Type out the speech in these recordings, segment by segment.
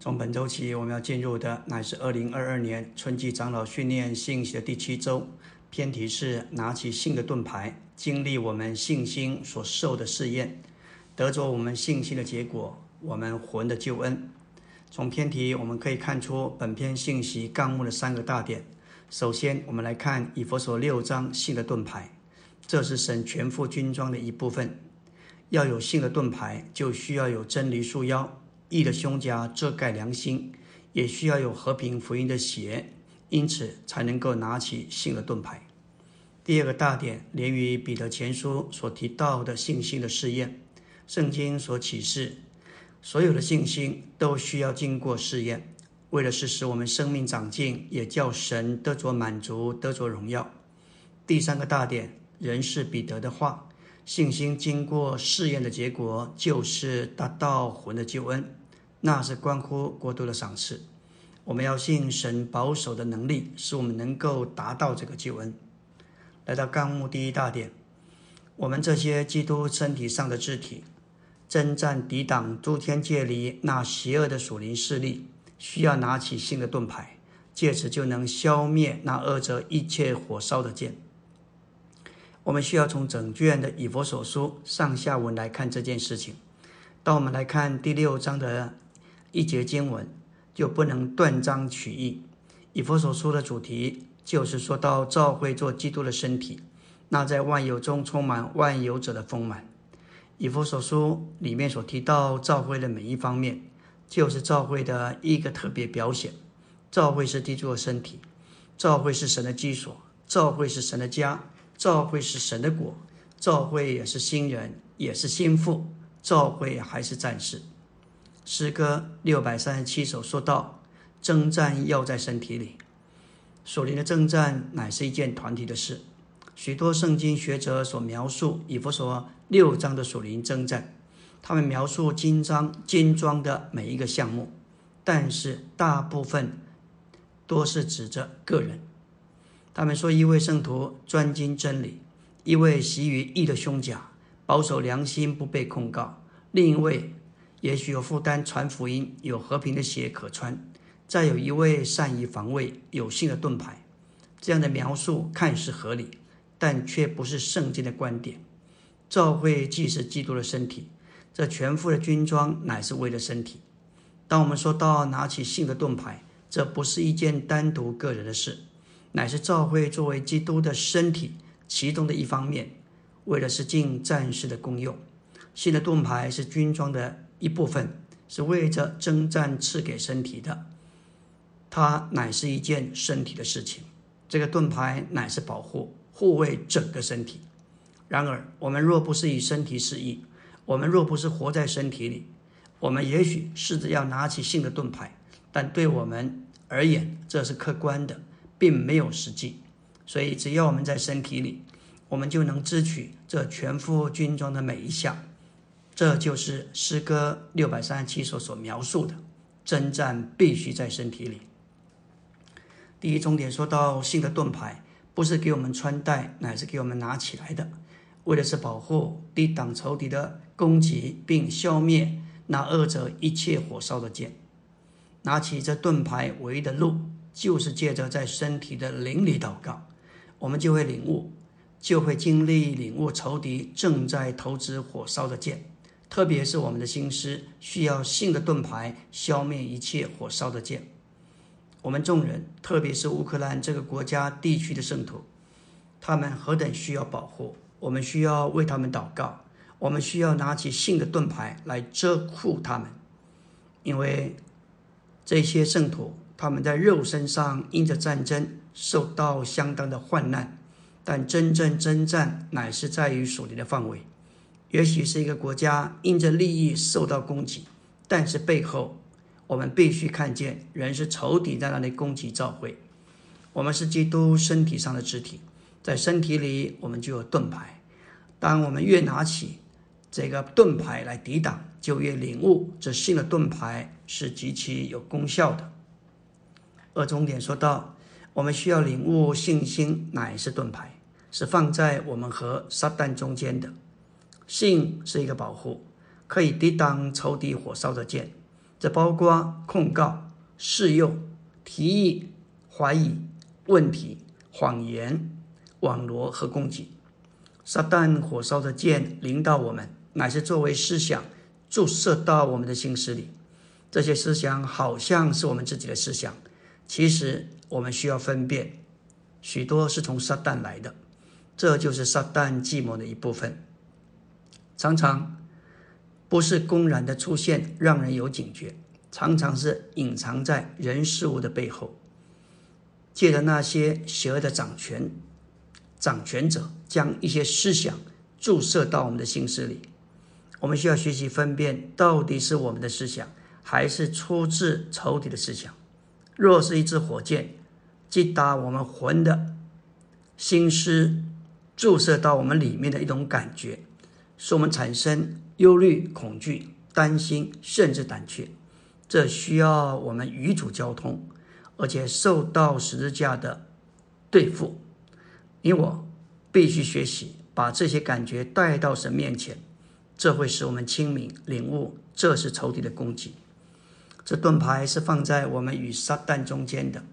从本周起，我们要进入的乃是二零二二年春季长老训练信息的第七周，偏题是拿起信的盾牌，经历我们信心所受的试验，得着我们信心的结果，我们魂的救恩。从偏题我们可以看出本篇信息纲目的三个大点。首先，我们来看以佛所六章信的盾牌，这是神全副军装的一部分。要有信的盾牌，就需要有真理束腰。义的胸甲遮盖良心，也需要有和平福音的血，因此才能够拿起信的盾牌。第二个大点连于彼得前书所提到的信心的试验，圣经所启示，所有的信心都需要经过试验，为了是使我们生命长进，也叫神得着满足，得着荣耀。第三个大点仍是彼得的话。信心经过试验的结果，就是达到魂的救恩，那是关乎国度的赏赐。我们要信神保守的能力，使我们能够达到这个救恩。来到纲目第一大点，我们这些基督身体上的肢体，征战抵挡诸天界里那邪恶的属灵势力，需要拿起新的盾牌，借此就能消灭那恶者一切火烧的剑。我们需要从整卷的以佛所书上下文来看这件事情。当我们来看第六章的一节经文，就不能断章取义。以佛所书的主题就是说到教会做基督的身体，那在万有中充满万有者的丰满。以佛所书里面所提到教会的每一方面，就是教会的一个特别表现。教会是基督的身体，教会是神的基础，教会是神的家。教会是神的果，教会也是新人，也是心腹，教会还是战士。诗歌六百三十七首说到，征战要在身体里。属灵的征战乃是一件团体的事。许多圣经学者所描述以弗所六章的属灵征战，他们描述金章金装的每一个项目，但是大部分多是指着个人。他们说，一位圣徒专精真理，一位习于义的胸甲，保守良心不被控告；另一位也许有负担传福音，有和平的鞋可穿；再有一位善于防卫，有信的盾牌。这样的描述看似合理，但却不是圣经的观点。教会既是基督的身体，这全副的军装乃是为了身体。当我们说到拿起信的盾牌，这不是一件单独个人的事。乃是教会作为基督的身体其中的一方面，为的是尽战士的功用。新的盾牌是军装的一部分，是为着征战赐给身体的。它乃是一件身体的事情。这个盾牌乃是保护、护卫整个身体。然而，我们若不是以身体示意，我们若不是活在身体里，我们也许试着要拿起新的盾牌，但对我们而言，这是客观的。并没有实际，所以只要我们在身体里，我们就能支取这全副军装的每一项。这就是诗歌六百三十七首所描述的：征战必须在身体里。第一重点说到信的盾牌，不是给我们穿戴，乃是给我们拿起来的，为的是保护、抵挡仇敌的攻击，并消灭那恶者一切火烧的剑。拿起这盾牌唯一的路。就是借着在身体的灵里祷告，我们就会领悟，就会经历领悟仇敌正在投掷火烧的剑，特别是我们的心思需要信的盾牌消灭一切火烧的剑。我们众人，特别是乌克兰这个国家地区的圣徒，他们何等需要保护！我们需要为他们祷告，我们需要拿起信的盾牌来遮护他们，因为这些圣徒。他们在肉身上因着战争受到相当的患难，但真正征战乃是在于属灵的范围。也许是一个国家因着利益受到攻击，但是背后我们必须看见，人是仇敌在那里攻击教会。我们是基督身体上的肢体，在身体里我们就有盾牌。当我们越拿起这个盾牌来抵挡，就越领悟这新的盾牌是极其有功效的。二重点说到，我们需要领悟信心乃是盾牌，是放在我们和撒旦中间的。信是一个保护，可以抵挡仇敌火烧的剑。这包括控告、试诱、提议、怀疑、问题、谎言、网罗和攻击。撒旦火烧的箭临到我们，乃是作为思想注射到我们的心思里。这些思想好像是我们自己的思想，其实我们需要分辨，许多是从撒旦来的。这就是撒旦计谋的一部分，常常不是公然的出现，让人有警觉，常常是隐藏在人事物的背后，借着那些邪恶的掌权掌权者，将一些思想注射到我们的心思里。我们需要学习分辨，到底是我们的思想，还是出自仇敌的思想。若是一支火箭击打我们魂的心思。注射到我们里面的一种感觉，使我们产生忧虑、恐惧、担心，甚至胆怯。这需要我们与主交通，而且受到十字架的对付。你我必须学习把这些感觉带到神面前，这会使我们清明领悟，这是仇敌的攻击。这盾牌是放在我们与撒旦中间的，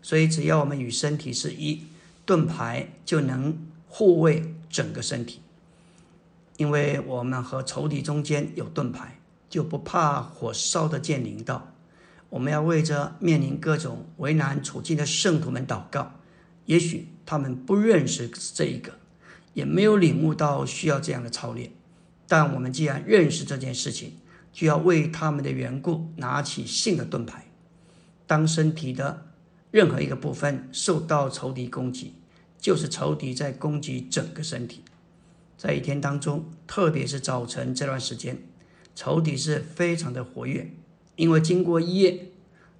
所以只要我们与身体是一，盾牌就能。护卫整个身体，因为我们和仇敌中间有盾牌，就不怕火烧的剑临到。我们要为着面临各种为难处境的圣徒们祷告。也许他们不认识这一个，也没有领悟到需要这样的操练。但我们既然认识这件事情，就要为他们的缘故拿起信的盾牌。当身体的任何一个部分受到仇敌攻击，就是仇敌在攻击整个身体，在一天当中，特别是早晨这段时间，仇敌是非常的活跃。因为经过一夜，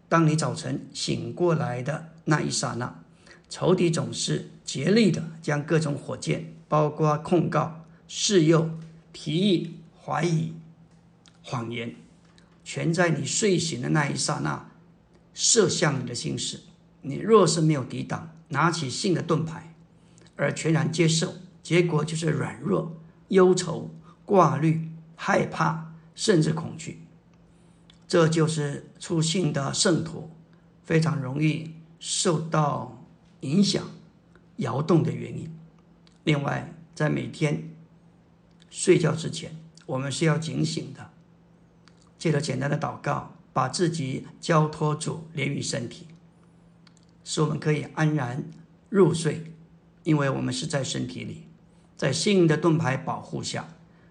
当你早晨醒过来的那一刹那，仇敌总是竭力的将各种火箭，包括控告、试诱、提议、怀疑、谎言，全在你睡醒的那一刹那射向你的心事。你若是没有抵挡，拿起信的盾牌。而全然接受，结果就是软弱、忧愁、挂虑、害怕，甚至恐惧。这就是出信的圣徒非常容易受到影响、摇动的原因。另外，在每天睡觉之前，我们是要警醒的，借着简单的祷告，把自己交托主，连于身体，使我们可以安然入睡。因为我们是在身体里，在信的盾牌保护下，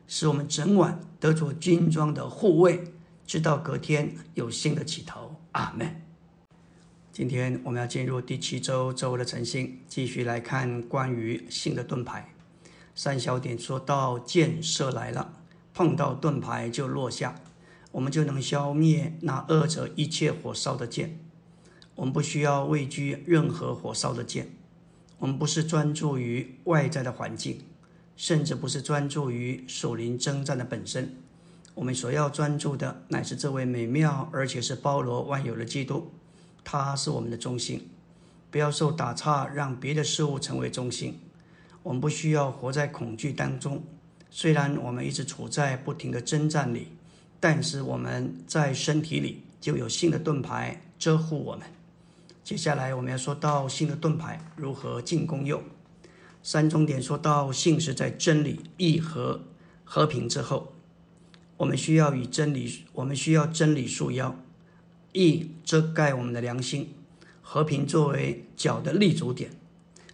使我们整晚得着军装的护卫，直到隔天有新的起头。阿门。今天我们要进入第七周周的晨星，继续来看关于信的盾牌。三小点说到箭射来了，碰到盾牌就落下，我们就能消灭那二者一切火烧的箭。我们不需要畏惧任何火烧的箭。我们不是专注于外在的环境，甚至不是专注于属灵征战的本身。我们所要专注的，乃是这位美妙而且是包罗万有的基督，他是我们的中心。不要受打岔，让别的事物成为中心。我们不需要活在恐惧当中。虽然我们一直处在不停的征战里，但是我们在身体里就有新的盾牌遮护我们。接下来我们要说到新的盾牌如何进攻用。三重点说到信是在真理、义和和平之后，我们需要与真理，我们需要真理束腰，义遮盖我们的良心，和平作为脚的立足点，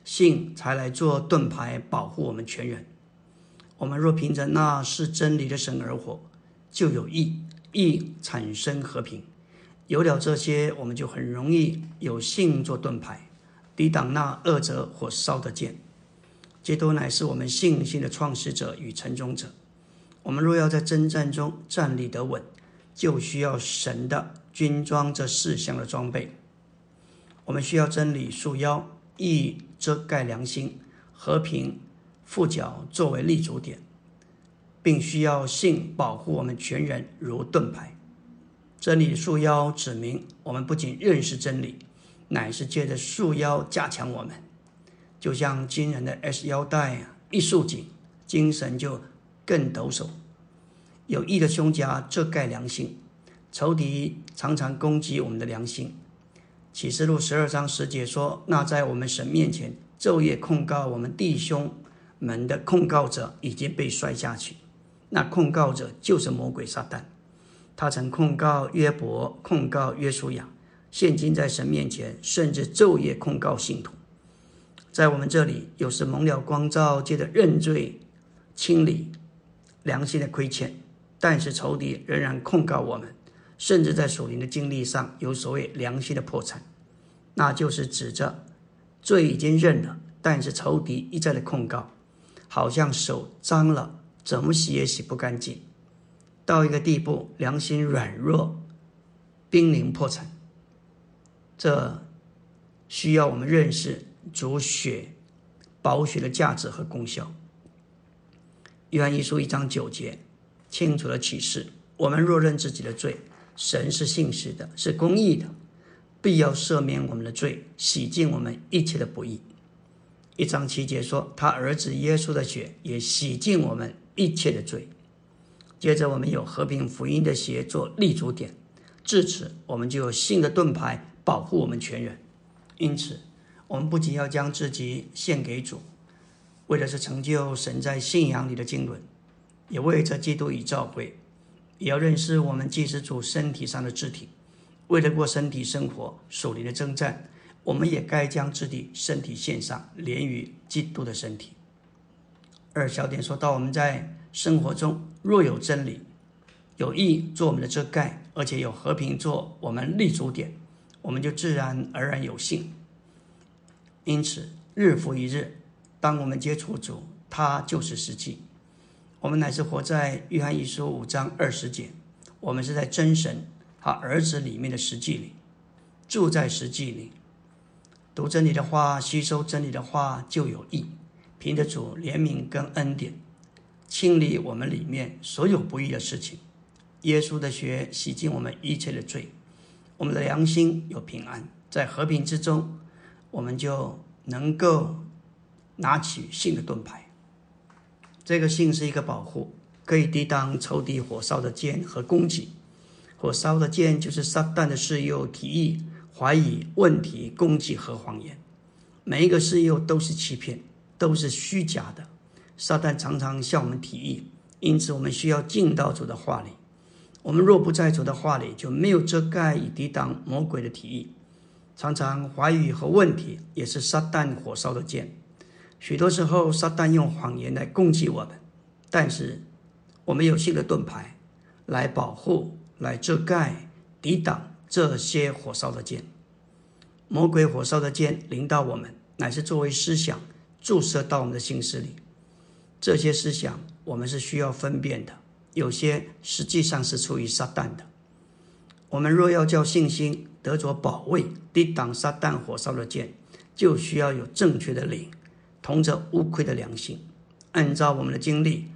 信才来做盾牌保护我们全人。我们若凭着那是真理的神而活，就有义，义产生和平。有了这些，我们就很容易有信做盾牌，抵挡那恶者火烧的剑。基督乃是我们信心的创始者与成终者。我们若要在征战中站立得稳，就需要神的军装这四项的装备。我们需要真理束腰，义遮盖良心，和平副脚作为立足点，并需要信保护我们全人如盾牌。真理束腰，指明我们不仅认识真理，乃是借着束腰加强我们。就像军人的 S 腰带一束紧，精神就更抖擞。有益的胸甲遮盖良心，仇敌常常攻击我们的良心。启示录十二章十节说：“那在我们神面前昼夜控告我们弟兄们的控告者已经被摔下去。那控告者就是魔鬼撒旦，他曾控告约伯，控告约书亚，现今在神面前，甚至昼夜控告信徒。在我们这里，有时蒙了光照，借着认罪清理良心的亏欠，但是仇敌仍然控告我们。”甚至在属灵的经历上有所谓良心的破产，那就是指着罪已经认了，但是仇敌一再的控告，好像手脏了，怎么洗也洗不干净，到一个地步，良心软弱，濒临破产。这需要我们认识主血宝血的价值和功效。约翰一书一章九节清楚的启示：我们若认自己的罪。神是信实的，是公义的，必要赦免我们的罪，洗净我们一切的不义。一章七节说，他儿子耶稣的血也洗净我们一切的罪。接着，我们有和平福音的协作立足点，至此，我们就有新的盾牌保护我们全人。因此，我们不仅要将自己献给主，为的是成就神在信仰里的经纶，也为着基督已召会。也要认识我们祭司主身体上的肢体，为了过身体生活、属灵的征战，我们也该将肢体身体献上，连于基督的身体。二小点说到，我们在生活中若有真理、有义做我们的遮盖，而且有和平做我们立足点，我们就自然而然有信。因此，日复一日，当我们接触主，他就是实际。我们乃是活在约翰一书五章二十节，我们是在真神他儿子里面的实际里，住在实际里，读真理的话，吸收真理的话就有益。凭着主怜悯跟恩典，清理我们里面所有不义的事情。耶稣的血洗净我们一切的罪，我们的良心有平安，在和平之中，我们就能够拿起信的盾牌。这个性是一个保护，可以抵挡仇敌火烧的剑和攻击。火烧的剑就是撒旦的事诱、提议、怀疑、问题、攻击和谎言。每一个事诱都是欺骗，都是虚假的。撒旦常常向我们提议，因此我们需要进到主的话里。我们若不在主的话里，就没有遮盖以抵挡魔鬼的提议。常常怀疑和问题也是撒旦火烧的剑。许多时候，撒旦用谎言来攻击我们，但是我们有新的盾牌来保护、来遮盖、抵挡这些火烧的剑。魔鬼火烧的剑临到我们，乃是作为思想注射到我们的心思里。这些思想我们是需要分辨的，有些实际上是出于撒旦的。我们若要叫信心得着保卫、抵挡撒旦火烧的剑，就需要有正确的灵。同着无愧的良心，按照我们的经历，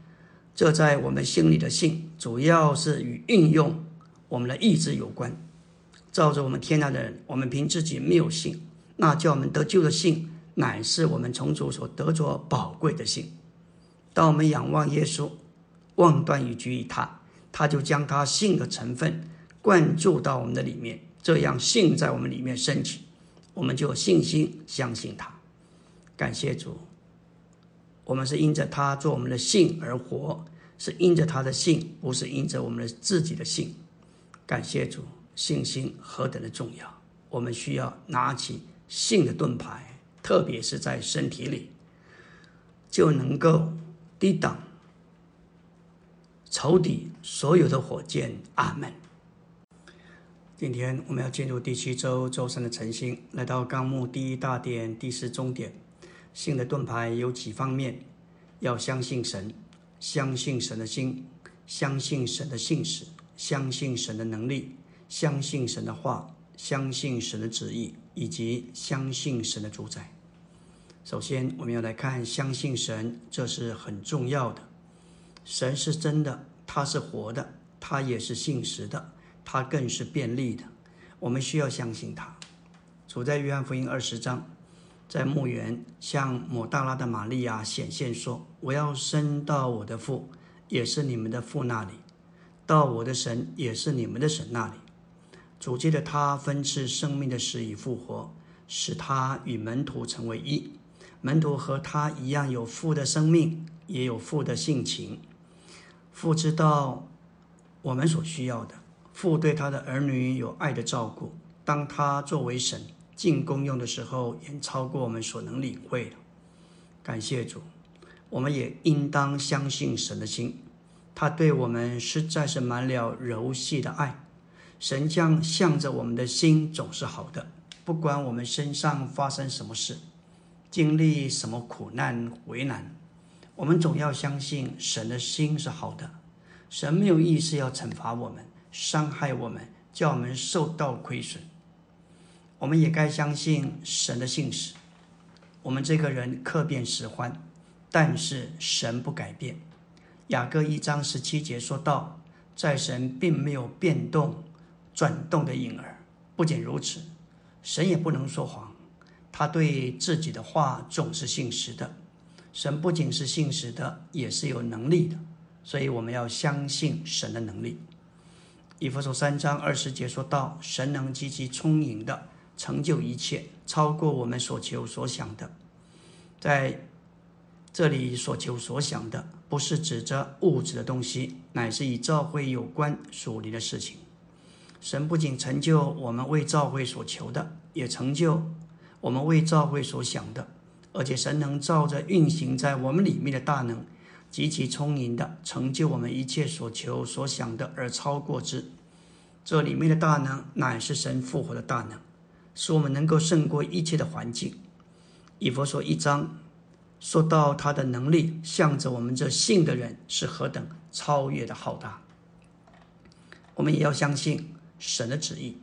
这在我们心里的信，主要是与运用我们的意志有关。照着我们天然的人，我们凭自己没有信，那叫我们得救的信，乃是我们从主所得着宝贵的信。当我们仰望耶稣，望断与居于他，他就将他信的成分灌注到我们的里面，这样信在我们里面升起，我们就有信心相信他。感谢主，我们是因着他做我们的信而活，是因着他的信，不是因着我们的自己的信。感谢主，信心何等的重要！我们需要拿起信。的盾牌，特别是在身体里，就能够抵挡仇敌所有的火箭。阿门。今天我们要进入第七周周三的晨星，来到纲目第一大点第四中点。信的盾牌有几方面，要相信神，相信神的心，相信神的信使，相信神的能力，相信神的话，相信神的旨意，以及相信神的主宰。首先，我们要来看相信神，这是很重要的。神是真的，他是活的，他也是信实的，他更是便利的。我们需要相信他。处在约翰福音二十章。在墓园向抹大拉的玛利亚显现说：“我要升到我的父，也是你们的父那里。到我的神也是你们的神那里。主借着他分赐生命的死与复活，使他与门徒成为一。门徒和他一样有父的生命，也有父的性情。父知道我们所需要的，父对他的儿女有爱的照顾。当他作为神进功用的时候，远超过我们所能领会的。感谢主，我们也应当相信神的心，他对我们实在是满了柔细的爱。神将向着我们的心总是好的，不管我们身上发生什么事，经历什么苦难为难，我们总要相信神的心是好的。神没有意思要惩罚我们、伤害我们，叫我们受到亏损。我们也该相信神的信使。我们这个人客变时欢，但是神不改变。雅各一章十七节说道：“在神并没有变动。”转动的影儿。不仅如此，神也不能说谎，他对自己的话总是信实的。神不仅是信实的，也是有能力的，所以我们要相信神的能力。以弗所三章二十节说到：“神能积极充盈的成就一切，超过我们所求所想的。”在这里所求所想的，不是指着物质的东西，乃是与教会有关属灵的事情。神不仅成就我们为教会所求的，也成就我们为教会所想的，而且神能照着运行在我们里面的大能，极其充盈的成就我们一切所求所想的，而超过之。这里面的大能乃是神复活的大能，使我们能够胜过一切的环境。以佛说一章说到他的能力，向着我们这信的人是何等超越的浩大。我们也要相信。神的旨意，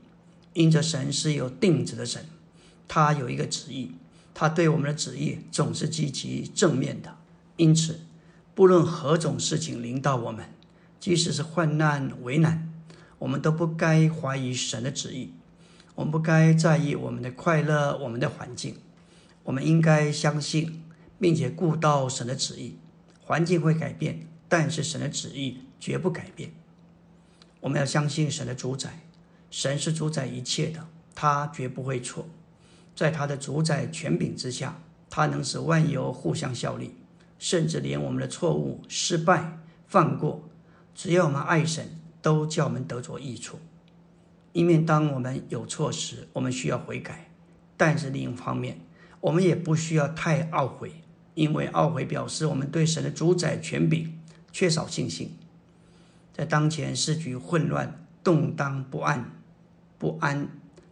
因着神是有定旨的神，他有一个旨意，他对我们的旨意总是积极正面的。因此，不论何种事情临到我们，即使是患难为难，我们都不该怀疑神的旨意，我们不该在意我们的快乐、我们的环境，我们应该相信并且顾到神的旨意。环境会改变，但是神的旨意绝不改变。我们要相信神的主宰。神是主宰一切的，他绝不会错。在他的主宰权柄之下，他能使万有互相效力，甚至连我们的错误、失败、犯过，只要我们爱神，都叫我们得着益处。一面当我们有错时，我们需要悔改；但是另一方面，我们也不需要太懊悔，因为懊悔表示我们对神的主宰权柄缺少信心。在当前时局混乱、动荡不安。不安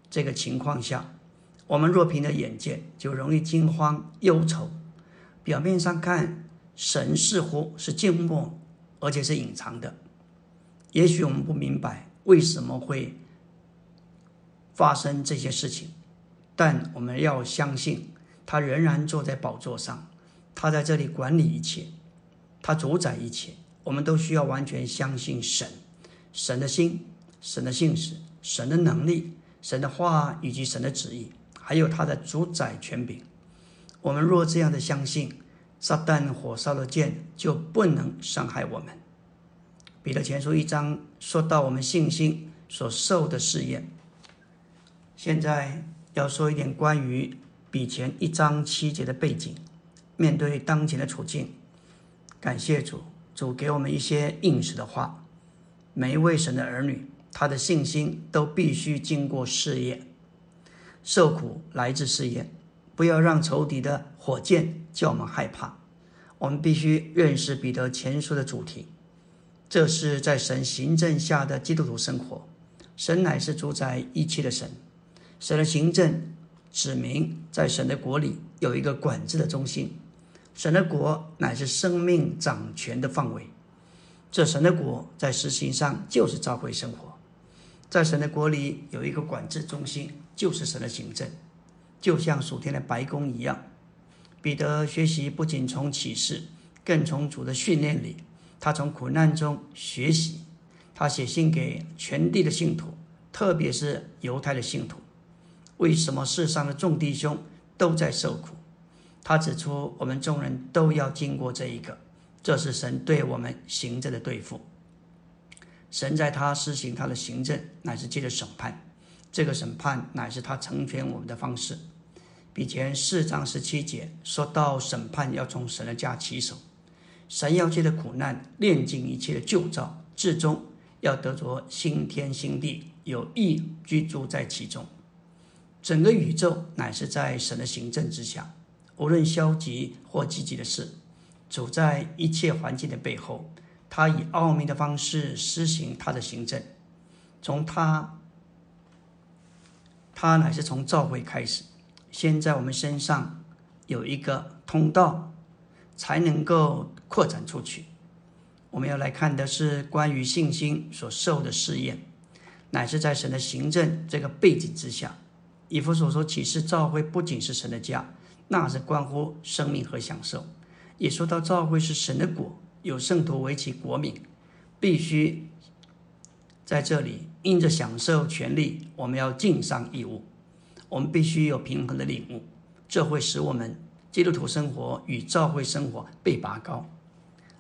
这个情况下，我们若凭着眼见，就容易惊慌忧愁。表面上看，神似乎是静默，而且是隐藏的。也许我们不明白为什么会发生这些事情，但我们要相信，他仍然坐在宝座上，他在这里管理一切，他主宰一切。我们都需要完全相信神，神的心，神的信使。神的能力、神的话以及神的旨意，还有他的主宰权柄。我们若这样的相信，撒旦火烧的剑就不能伤害我们。彼得前书一章说到我们信心所受的试验。现在要说一点关于比前一章七节的背景。面对当前的处境，感谢主，主给我们一些应时的话。每一位神的儿女。他的信心都必须经过试验，受苦来自试验，不要让仇敌的火箭叫我们害怕。我们必须认识彼得前书的主题，这是在神行政下的基督徒生活。神乃是主宰一切的神，神的行政指明在神的国里有一个管制的中心，神的国乃是生命掌权的范围。这神的国在实行上就是教会生活。在神的国里有一个管制中心，就是神的行政，就像属天的白宫一样。彼得学习不仅从启示，更从主的训练里，他从苦难中学习。他写信给全地的信徒，特别是犹太的信徒。为什么世上的众弟兄都在受苦？他指出，我们众人都要经过这一个，这是神对我们行政的对付。神在他施行他的行政，乃是借着审判。这个审判乃是他成全我们的方式。比前四章十七节说到，审判要从神的家起手，神要借着苦难炼尽一切的旧造，至终要得着新天新地，有意居住在其中。整个宇宙乃是在神的行政之下，无论消极或积极的事，走在一切环境的背后，他以奥秘的方式施行他的行政，从他。他乃是从召会开始，先在我们身上有一个通道，才能够扩展出去。我们要来看的是关于信心所受的试验，乃是在神的行政这个背景之下。以弗所说启示召会不仅是神的家，那是关乎生命和享受。也说到召会是神的国，有圣徒为其国民，必须。在这里，因着享受权利，我们要尽上义务。我们必须有平衡的领悟，这会使我们基督徒生活与教会生活被拔高。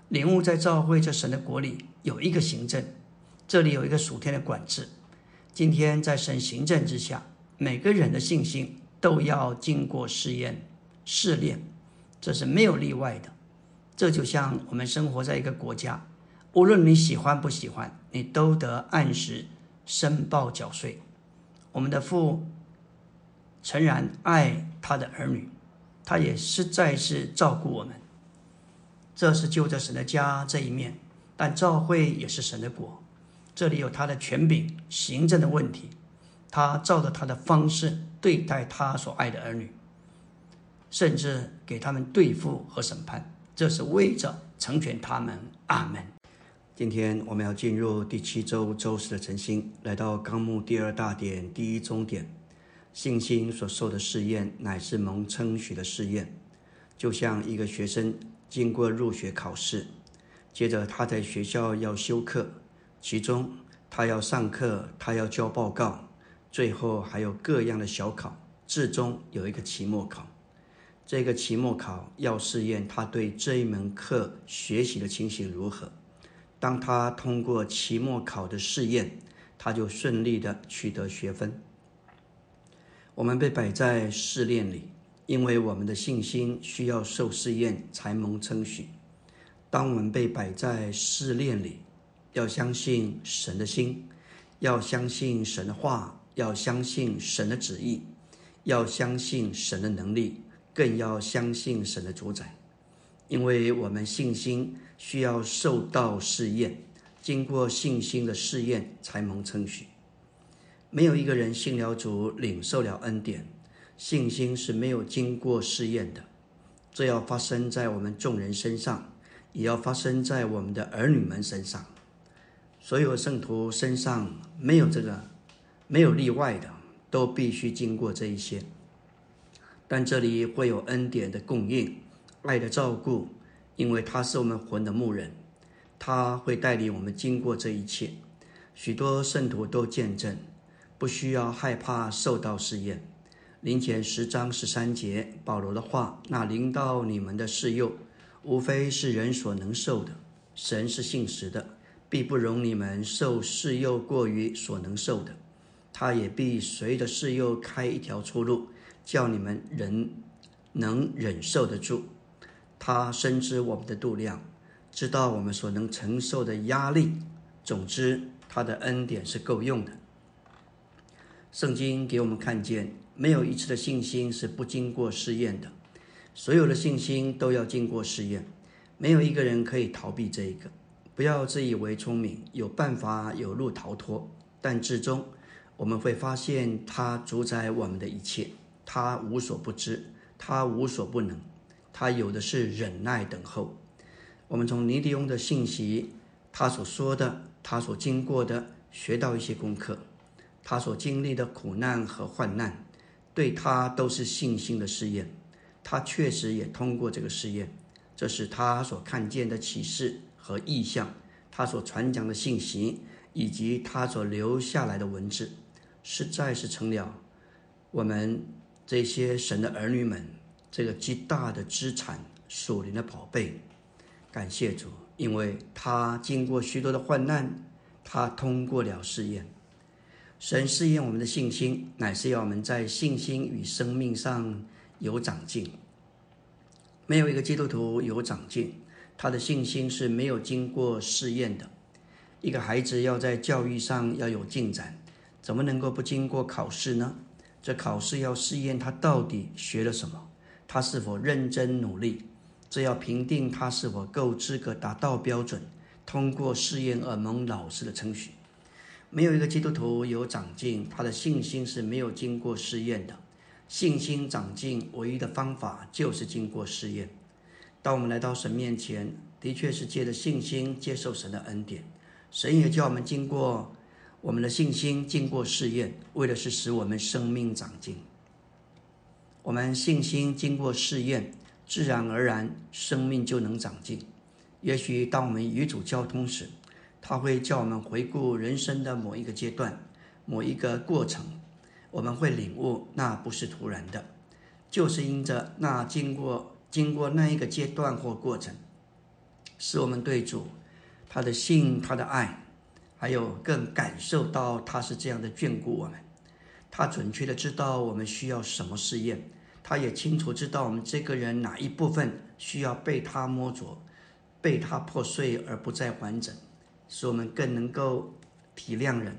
领悟在教会这神的国里有一个行政，这里有一个属天的管制。今天在神行政之下，每个人的信心都要经过试验、试炼，这是没有例外的。这就像我们生活在一个国家。无论你喜欢不喜欢，你都得按时申报缴税。我们的父诚然爱他的儿女，他也实在是照顾我们。这是就着神的家这一面，但教会也是神的国，这里有他的权柄、行政的问题。他照着他的方式对待他所爱的儿女，甚至给他们对付和审判，这是为着成全他们。阿门。今天我们要进入第七周周四的晨星，来到纲目第二大点第一中点。信心所受的试验乃是蒙称许的试验，就像一个学生经过入学考试，接着他在学校要修课，其中他要上课，他要交报告，最后还有各样的小考，至终有一个期末考。这个期末考要试验他对这一门课学习的情形如何。当他通过期末考的试验，他就顺利的取得学分。我们被摆在试炼里，因为我们的信心需要受试验才蒙称许。当我们被摆在试炼里，要相信神的心，要相信神的话，要相信神的旨意，要相信神的能力，更要相信神的主宰。因为我们信心需要受到试验，经过信心的试验才蒙称许。没有一个人信了主，领受了恩典，信心是没有经过试验的。这要发生在我们众人身上，也要发生在我们的儿女们身上。所有圣徒身上没有这个，没有例外的，都必须经过这一些。但这里会有恩典的供应。爱的照顾，因为他是我们魂的牧人，他会带领我们经过这一切。许多圣徒都见证，不需要害怕受到试验。临前十章十三节，保罗的话：那临到你们的试诱，无非是人所能受的。神是信实的，必不容你们受试诱过于所能受的。他也必随着试诱开一条出路，叫你们人能忍受得住。他深知我们的度量，知道我们所能承受的压力。总之，他的恩典是够用的。圣经给我们看见，没有一次的信心是不经过试验的，所有的信心都要经过试验，没有一个人可以逃避这一个。不要自以为聪明，有办法有路逃脱，但至终我们会发现，他主宰我们的一切，他无所不知，他无所不能。他有的是忍耐等候。我们从尼迪翁的信息，他所说的，他所经过的，学到一些功课。他所经历的苦难和患难，对他都是信心的试验。他确实也通过这个试验。这是他所看见的启示和意象，他所传讲的信息，以及他所留下来的文字，实在是成了我们这些神的儿女们。这个极大的资产，属灵的宝贝，感谢主，因为他经过许多的患难，他通过了试验。神试验我们的信心，乃是要我们在信心与生命上有长进。没有一个基督徒有长进，他的信心是没有经过试验的。一个孩子要在教育上要有进展，怎么能够不经过考试呢？这考试要试验他到底学了什么，他是否认真努力，这要评定他是否够资格达到标准，通过试验而蒙老师的称许。没有一个基督徒有长进，他的信心是没有经过试验的。信心长进唯一的方法就是经过试验。当我们来到神面前，的确是借着信心接受神的恩典。神也叫我们经过我们的信心经过试验，为的是使我们生命长进。我们信心经过试验，自然而然生命就能长进。也许当我们与主交通时，他会叫我们回顾人生的某一个阶段、某一个过程，我们会领悟那不是突然的，就是因着那经过经过那一个阶段或过程，使我们对主。他的信，他的爱，还有更感受到他是这样的眷顾我们。他准确的知道我们需要什么试验，他也清楚知道我们这个人哪一部分需要被他摸着，被他破碎而不再完整，使我们更能够体谅人，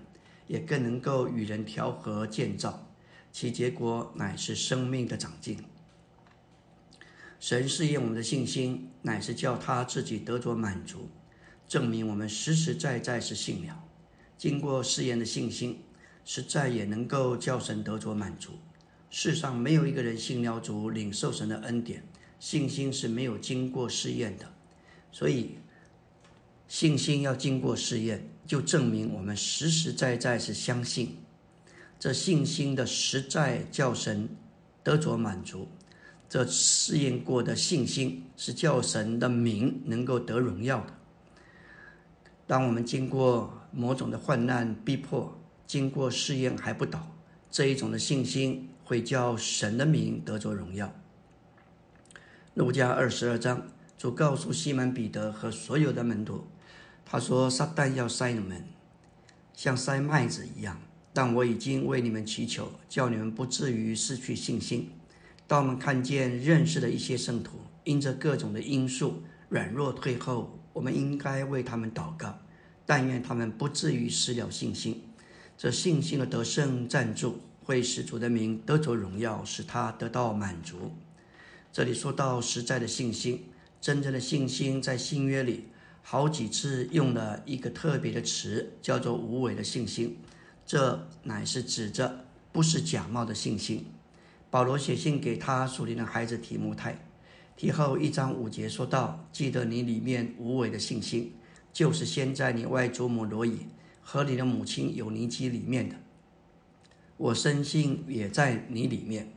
也更能够与人调和建造，其结果乃是生命的长进。神试验我们的信心，乃是叫他自己得着满足。证明我们实实在在是信了，经过试验的信心，实在也能够叫神得着满足。世上没有一个人信了主，领受神的恩典，信心是没有经过试验的。所以，信心要经过试验，就证明我们实实在在是相信。这信心的实在叫神得着满足。这试验过的信心是叫神的名能够得荣耀的。当我们经过某种的患难逼迫，经过试验还不倒，这一种的信心会叫神的名得着荣耀。路加二十二章，主告诉西门彼得和所有的门徒，他说：“撒旦要塞你们，像塞麦子一样，但我已经为你们祈求，叫你们不至于失去信心。当我们看见认识的一些圣徒，因着各种的因素软弱退后。”我们应该为他们祷告，但愿他们不至于失了信心。这信心的得胜赞助会使主的名得着荣耀，使他得到满足。这里说到实在的信心，真正的信心，在新约里好几次用了一个特别的词，叫做无伪的信心。这乃是指着不是假冒的信心。保罗写信给他属灵的孩子提摩太。提后一章五节说道：“记得你里面无伪的信心，就是先在你外祖母罗以和你的母亲有尼基里面的。我深信也在你里面。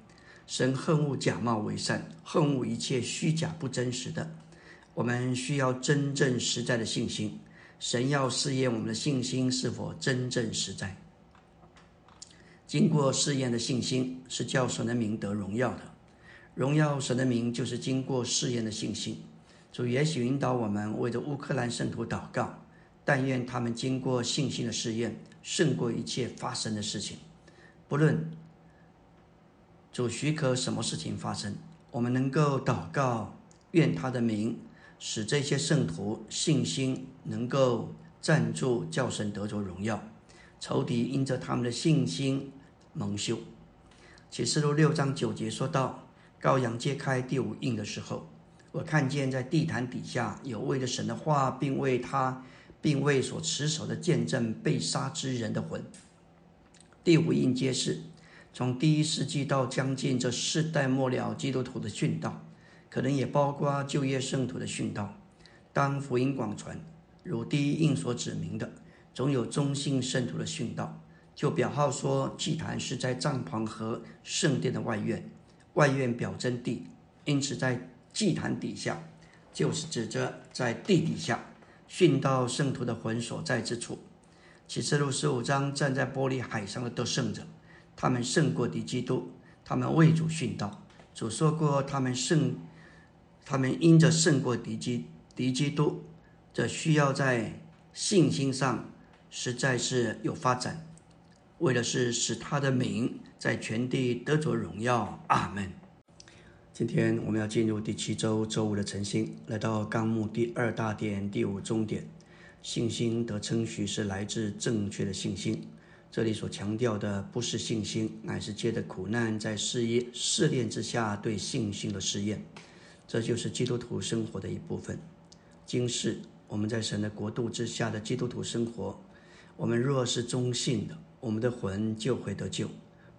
神恨恶假冒为善，恨恶一切虚假不真实的。我们需要真正实在的信心。神要试验我们的信心是否真正实在。经过试验的信心是叫神的名得荣耀的。”荣耀神的名，就是经过试验的信心。主也许引导我们为着乌克兰圣徒祷告，但愿他们经过信心的试验，胜过一切发生的事情。不论主许可什么事情发生，我们能够祷告，愿他的名使这些圣徒信心能够站住，叫神得着荣耀。仇敌因着他们的信心蒙羞。启示录六章九节说到。羔羊揭开第五印的时候，我看见在地毯底下有为了神的话，并为他，并为所持守的见证被杀之人的魂。第五印揭示，从第一世纪到将近这世代末了，基督徒的殉道，可能也包括就业圣徒的殉道。当福音广传，如第一印所指明的，总有中信圣徒的殉道。就表号说，祭坛是在帐篷和圣殿的外院。外院表征地，因此在祭坛底下，就是指着在地底下殉道圣徒的魂所在之处。启示录十五章站在玻璃海上的得胜者，他们胜过敌基督，他们为主殉道。主说过，他们胜，他们因着胜过敌基敌基督，这需要在信心上实在是有发展，为的是使他的名在全地得着荣耀。阿门。今天我们要进入第七周周五的晨星，来到纲目第二大点第五中点，信心得称许是来自正确的信心。这里所强调的不是信心，乃是借着苦难在试验试炼之下对信心的试验。这就是基督徒生活的一部分。今世我们在神的国度之下的基督徒生活，我们若是忠信的，我们的魂就会得救，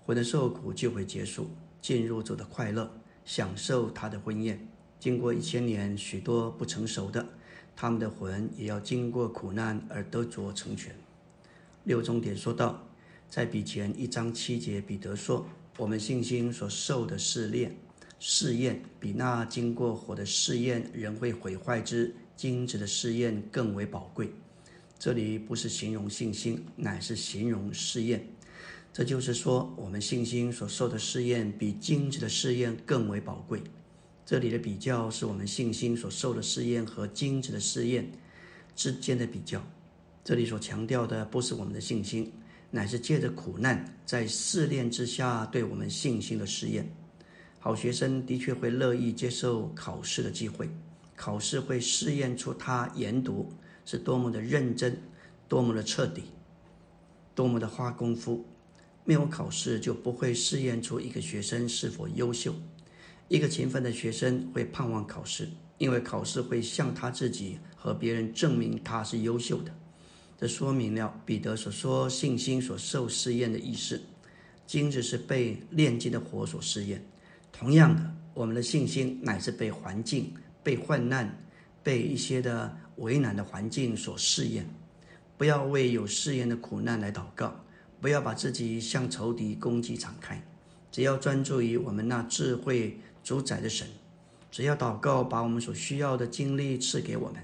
魂的受苦就会结束，进入主的快乐。享受他的婚宴，经过一千年，许多不成熟的，他们的魂也要经过苦难而得着成全。六重点说到，在比前一章七节，彼得说：“我们信心所受的试炼、试验，比那经过火的试验人会毁坏之精致的试验更为宝贵。”这里不是形容信心，乃是形容试验。这就是说，我们信心所受的试验比精致的试验更为宝贵。这里的比较是我们信心所受的试验和精致的试验之间的比较。这里所强调的不是我们的信心，乃是借着苦难在试炼之下对我们信心的试验。好学生的确会乐意接受考试的机会，考试会试验出他研读是多么的认真，多么的彻底，多么的花功夫。没有考试就不会试验出一个学生是否优秀。一个勤奋的学生会盼望考试，因为考试会向他自己和别人证明他是优秀的。这说明了彼得所说信心所受试验的意思。金子是被炼金的火所试验，同样的，我们的信心乃是被环境、被患难、被一些的为难的环境所试验。不要为有试验的苦难来祷告。不要把自己向仇敌攻击敞开，只要专注于我们那智慧主宰的神，只要祷告，把我们所需要的经历赐给我们，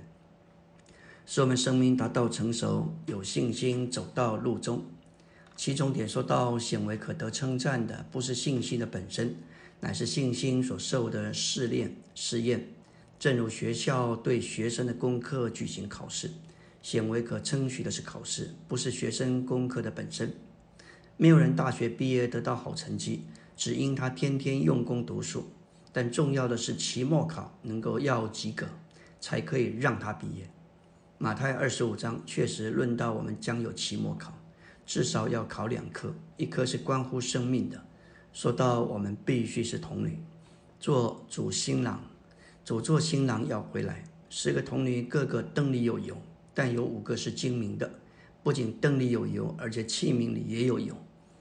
使我们生命达到成熟，有信心走到路中。其中点说到显为可得称赞的，不是信心的本身，乃是信心所受的试炼试验。正如学校对学生的功课举行考试，显为可称许的是考试，不是学生功课的本身。没有人大学毕业得到好成绩，只因他天天用功读书。但重要的是期末考能够要及格，才可以让他毕业。马太二十五章确实论到我们将有期末考，至少要考两科，一科是关乎生命的。说到我们必须是童女，做主新郎，主做新郎要回来。十个童女个个灯里有油，但有五个是精明的，不仅灯里有油，而且器皿里也有油。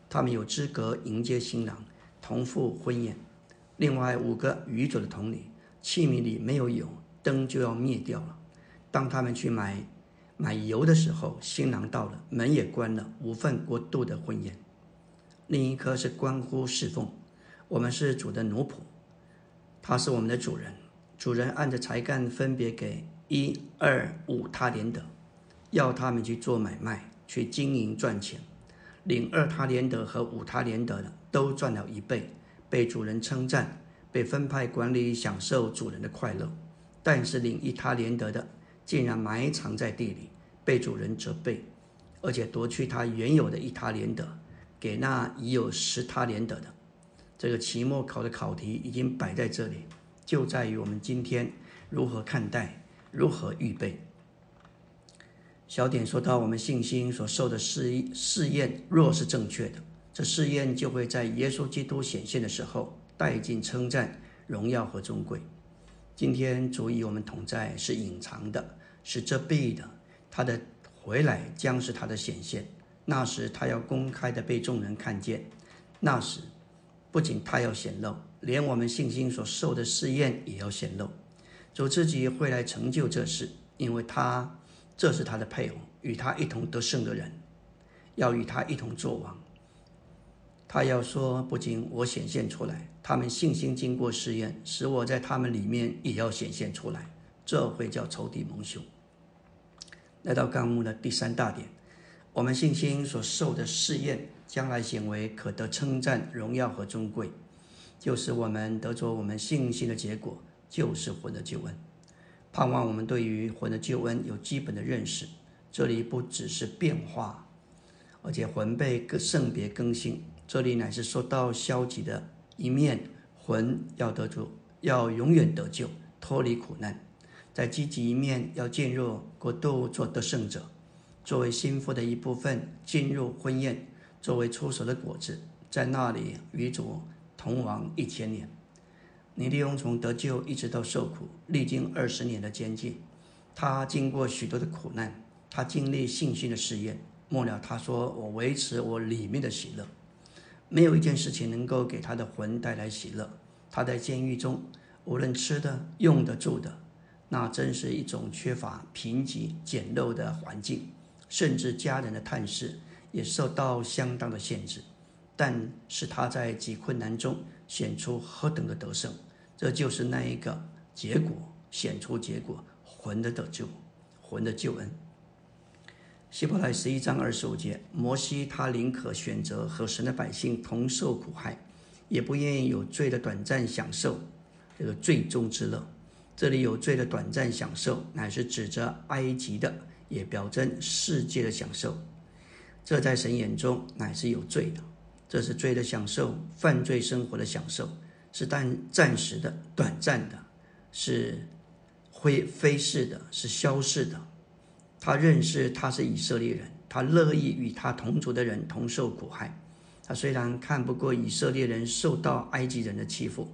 他们有资格迎接新郎，同赴婚宴。另外五个愚者的童女，器皿里没有油，灯就要灭掉了。当他们去买买油的时候，新郎到了，门也关了，无份国度的婚宴。另一颗是关乎侍奉，我们是主的奴仆，他是我们的主人。主人按着才干分别给一二五他连德，要他们去做买卖，去经营赚钱。领二他连德和五他连德的都赚了一倍，被主人称赞，被分派管理，享受主人的快乐。但是领一他连德的竟然埋藏在地里，被主人责备，而且夺去他原有的一他连德，给那已有十他连德的。这个期末考的考题已经摆在这里，就在于我们今天如何看待，如何预备。小点说到，我们信心所受的试试验，若是正确的，这试验就会在耶稣基督显现的时候带进称赞、荣耀和尊贵。今天主与我们同在是隐藏的，是遮蔽的。他的回来将是他的显现，那时他要公开的被众人看见。那时不仅他要显露，连我们信心所受的试验也要显露。主自己会来成就这事，因为他。这是他的配偶，与他一同得胜的人，要与他一同作王。他要说：“不仅我显现出来，他们信心经过试验，使我在他们里面也要显现出来。这会叫仇敌蒙羞。”来到纲目的第三大点，我们信心所受的试验，将来显为可得称赞、荣耀和尊贵，就是我们得着我们信心的结果，就是魂的救恩。盼望我们对于魂的救恩有基本的认识，这里不只是变化，而且魂被个圣别更新。这里乃是说到消极的一面，魂要得救，要永远得救，脱离苦难；在积极一面，要进入国度做得胜者，作为心腹的一部分进入婚宴，作为出手的果子，在那里与主同亡一千年。尼利翁从得救一直到受苦，历经二十年的监禁，他经过许多的苦难，他经历信心的试验。末了，他说：“我维持我里面的喜乐。”没有一件事情能够给他的魂带来喜乐。他在监狱中，无论吃的、用的、住的，那真是一种缺乏、贫瘠、简陋的环境，甚至家人的探视也受到相当的限制。但是他在极困难中显出何等的得胜，这就是那一个结果，显出结果，魂的得救，魂的救恩。希伯来十一章二十五节，摩西他宁可选择和神的百姓同受苦害，也不愿意有罪的短暂享受这个最终之乐。这里有罪的短暂享受，乃是指着埃及的，也表征世界的享受。这在神眼中乃是有罪的。这是罪的享受，犯罪生活的享受，是但暂时的、短暂的，是非非逝的，是消逝的。他认识他是以色列人，他乐意与他同族的人同受苦害。他虽然看不过以色列人受到埃及人的欺负，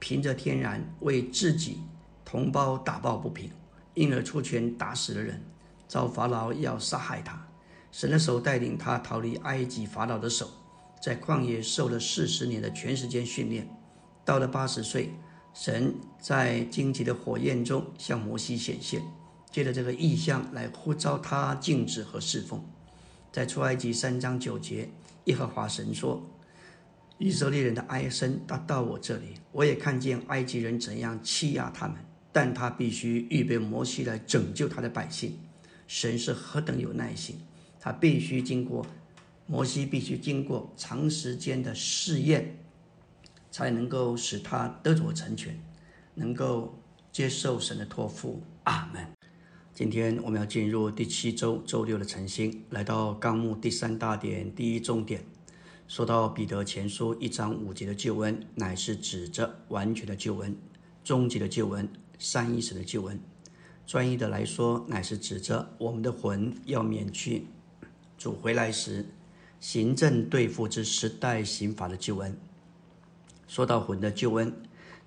凭着天然为自己同胞打抱不平，因而出拳打死了人，遭法老要杀害他。神的手带领他逃离埃及法老的手。在旷野受了四十年的全时间训练，到了八十岁，神在荆棘的火焰中向摩西显现，借着这个意象来呼召他静止和侍奉。在出埃及三章九节，耶和华神说：“以色列人的哀声达到我这里，我也看见埃及人怎样欺压他们，但他必须预备摩西来拯救他的百姓。神是何等有耐心，他必须经过。”摩西必须经过长时间的试验，才能够使他得着成全，能够接受神的托付。阿门。今天我们要进入第七周周六的晨星，来到纲目第三大点第一重点，说到彼得前书一章五节的救恩，乃是指着完全的救恩、终极的救恩、三一神的救恩。专一的来说，乃是指着我们的魂要免去主回来时。行政对付之时代刑法的救恩。说到魂的救恩，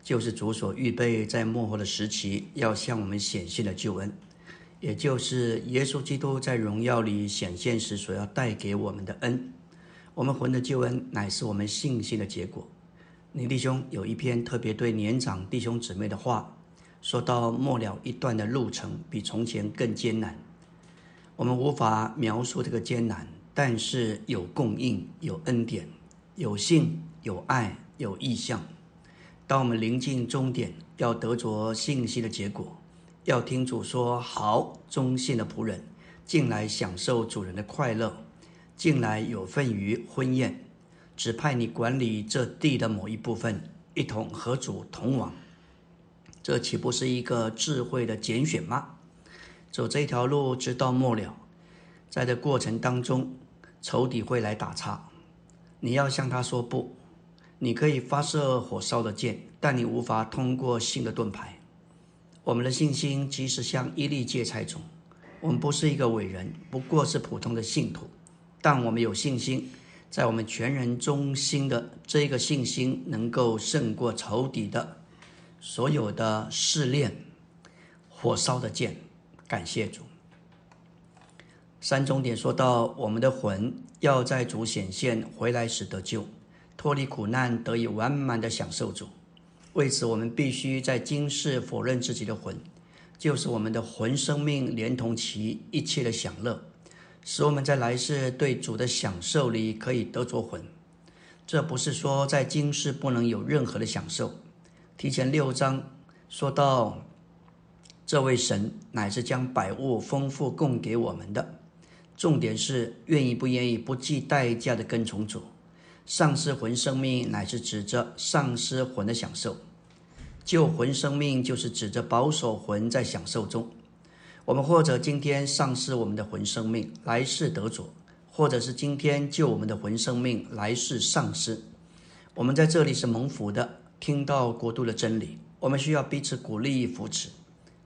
就是主所预备在幕后的时期要向我们显现的救恩，也就是耶稣基督在荣耀里显现时所要带给我们的恩。我们魂的救恩乃是我们信心的结果。你弟兄有一篇特别对年长弟兄姊妹的话，说到末了一段的路程比从前更艰难，我们无法描述这个艰难。但是有供应，有恩典，有信，有爱，有意向。当我们临近终点，要得着信息的结果，要听主说：“好，忠信的仆人，进来享受主人的快乐，进来有份于婚宴，指派你管理这地的某一部分，一同和主同往。”这岂不是一个智慧的拣选吗？走这条路，直到末了，在这过程当中。仇敌会来打岔，你要向他说不。你可以发射火烧的箭，但你无法通过新的盾牌。我们的信心即使像一粒芥菜种，我们不是一个伟人，不过是普通的信徒，但我们有信心，在我们全人中心的这个信心，能够胜过仇敌的所有的试炼。火烧的剑，感谢主。三重点说到，我们的魂要在主显现回来时得救，脱离苦难，得以完满的享受主。为此，我们必须在今世否认自己的魂，就是我们的魂生命，连同其一切的享乐，使我们在来世对主的享受里可以得着魂。这不是说在今世不能有任何的享受。提前六章说到，这位神乃是将百物丰富供给我们的。重点是愿意不愿意不计代价的跟从主，丧失魂生命乃是指着丧失魂的享受，救魂生命就是指着保守魂在享受中。我们或者今天丧失我们的魂生命，来世得主；或者是今天救我们的魂生命，来世丧失。我们在这里是蒙福的，听到国度的真理，我们需要彼此鼓励与扶持。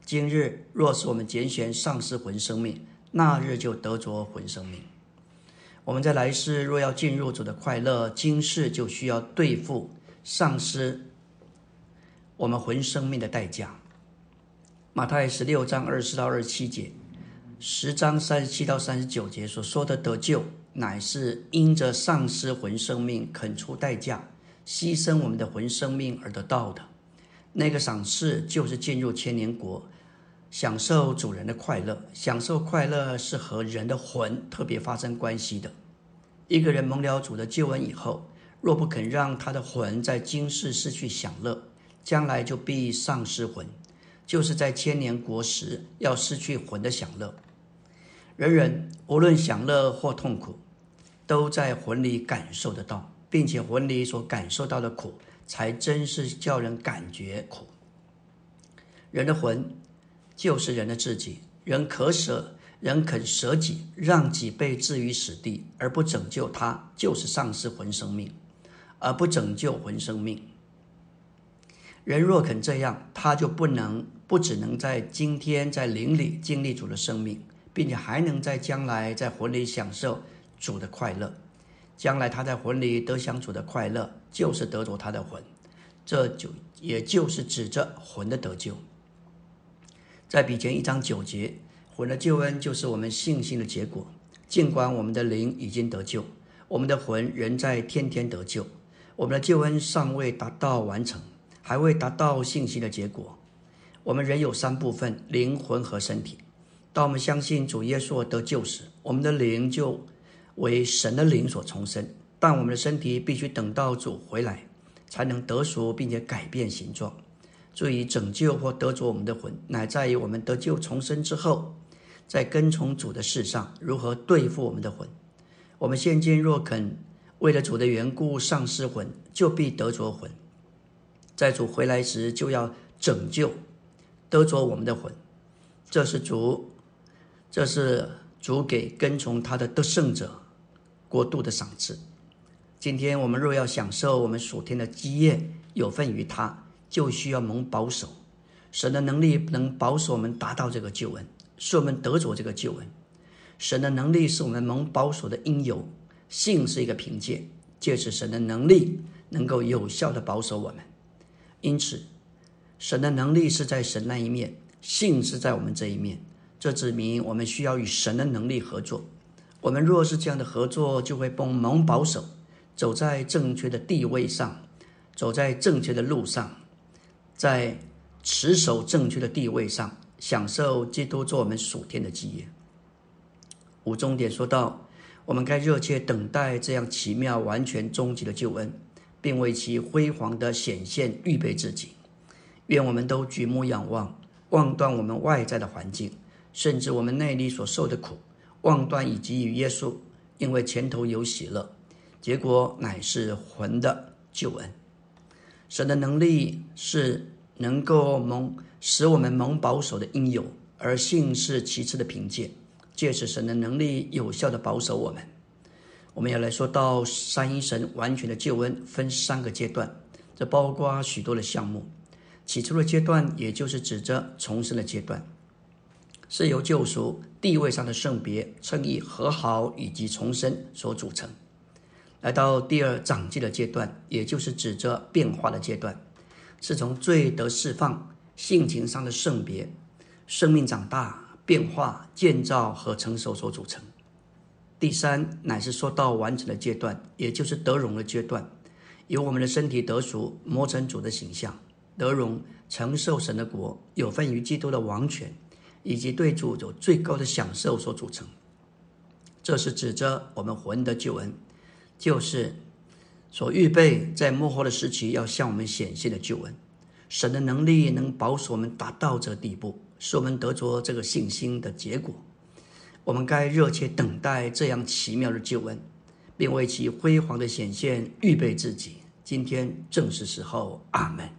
今日若是我们拣选丧失魂生命，那日就得着魂生命。我们在来世若要进入主的快乐，今世就需要对付丧失我们魂生命的代价。马太十六章二十到二十七节，十章三十七到三十九节所说的得救，乃是因着丧失魂生命，肯出代价，牺牲我们的魂生命而得到的。那个赏赐就是进入千年国，享受主人的快乐。享受快乐是和人的魂特别发生关系的。一个人蒙了主的救恩以后，若不肯让他的魂在今世失去享乐，将来就必丧失魂。就是在千年国时要失去魂的享乐，人人无论享乐或痛苦，都在魂里感受得到，并且魂里所感受到的苦，才真是叫人感觉苦。人的魂就是人的自己，人可舍，人肯舍己，让己被置于死地，而不拯救他，就是丧失魂生命，而不拯救魂生命。人若肯这样，他就不能。不只能在今天在灵里经历主的生命，并且还能在将来在魂里享受主的快乐。将来他在魂里得享主的快乐，就是得着他的魂，这就也就是指着魂的得救。在比前一章九节，魂的救恩就是我们信心的结果。尽管我们的灵已经得救，我们的魂仍在天天得救。我们的救恩尚未达到完成，还未达到信心的结果。我们人有三部分：灵魂和身体。当我们相信主耶稣得救时，我们的灵就为神的灵所重生。但我们的身体必须等到主回来，才能得赎并且改变形状。注意，拯救或得着我们的魂，乃在于我们得救重生之后，在跟从主的事上如何对付我们的魂。我们现今若肯为了主的缘故丧失魂，就必得着魂。在主回来时，就要拯救。得着我们的魂，这是主，这是主给跟从他的得胜者过度的赏赐。今天我们若要享受我们属天的基业，有份于他，就需要蒙保守。神的能力能保守我们达到这个救恩，使我们得着这个救恩。神的能力是我们蒙保守的因由，信是一个凭借，借此神的能力能够有效的保守我们。因此。神的能力是在神那一面，信是在我们这一面。这指明我们需要与神的能力合作。我们若是这样的合作，就会帮忙保守，走在正确的地位上，走在正确的路上，在持守正确的地位上，享受基督做我们属天的基业。五重点说到，我们该热切等待这样奇妙、完全、终极的救恩，并为其辉煌的显现预备自己。愿我们都举目仰望，望断我们外在的环境，甚至我们内里所受的苦，望断以及与耶稣，因为前头有喜乐，结果乃是魂的救恩。神的能力是能够蒙使我们蒙保守的应有，而信是其次的凭借。借此神的能力有效的保守我们。我们要来说到三一神完全的救恩分三个阶段，这包括许多的项目。起初的阶段，也就是指着重生的阶段，是由救赎、地位上的圣别、称义、和好以及重生所组成。来到第二长进的阶段，也就是指着变化的阶段，是从罪得释放、性情上的圣别、生命长大、变化、建造和成熟所组成。第三乃是说到完成的阶段，也就是得荣的阶段，由我们的身体得赎，磨成主的形象。得荣承受神的国，有份于基督的王权，以及对主有最高的享受所组成。这是指着我们魂的救恩，就是所预备在幕后的时期要向我们显现的救恩。神的能力能保守我们达到这地步，使我们得着这个信心的结果。我们该热切等待这样奇妙的救恩，并为其辉煌的显现预备自己。今天正是时候，阿门。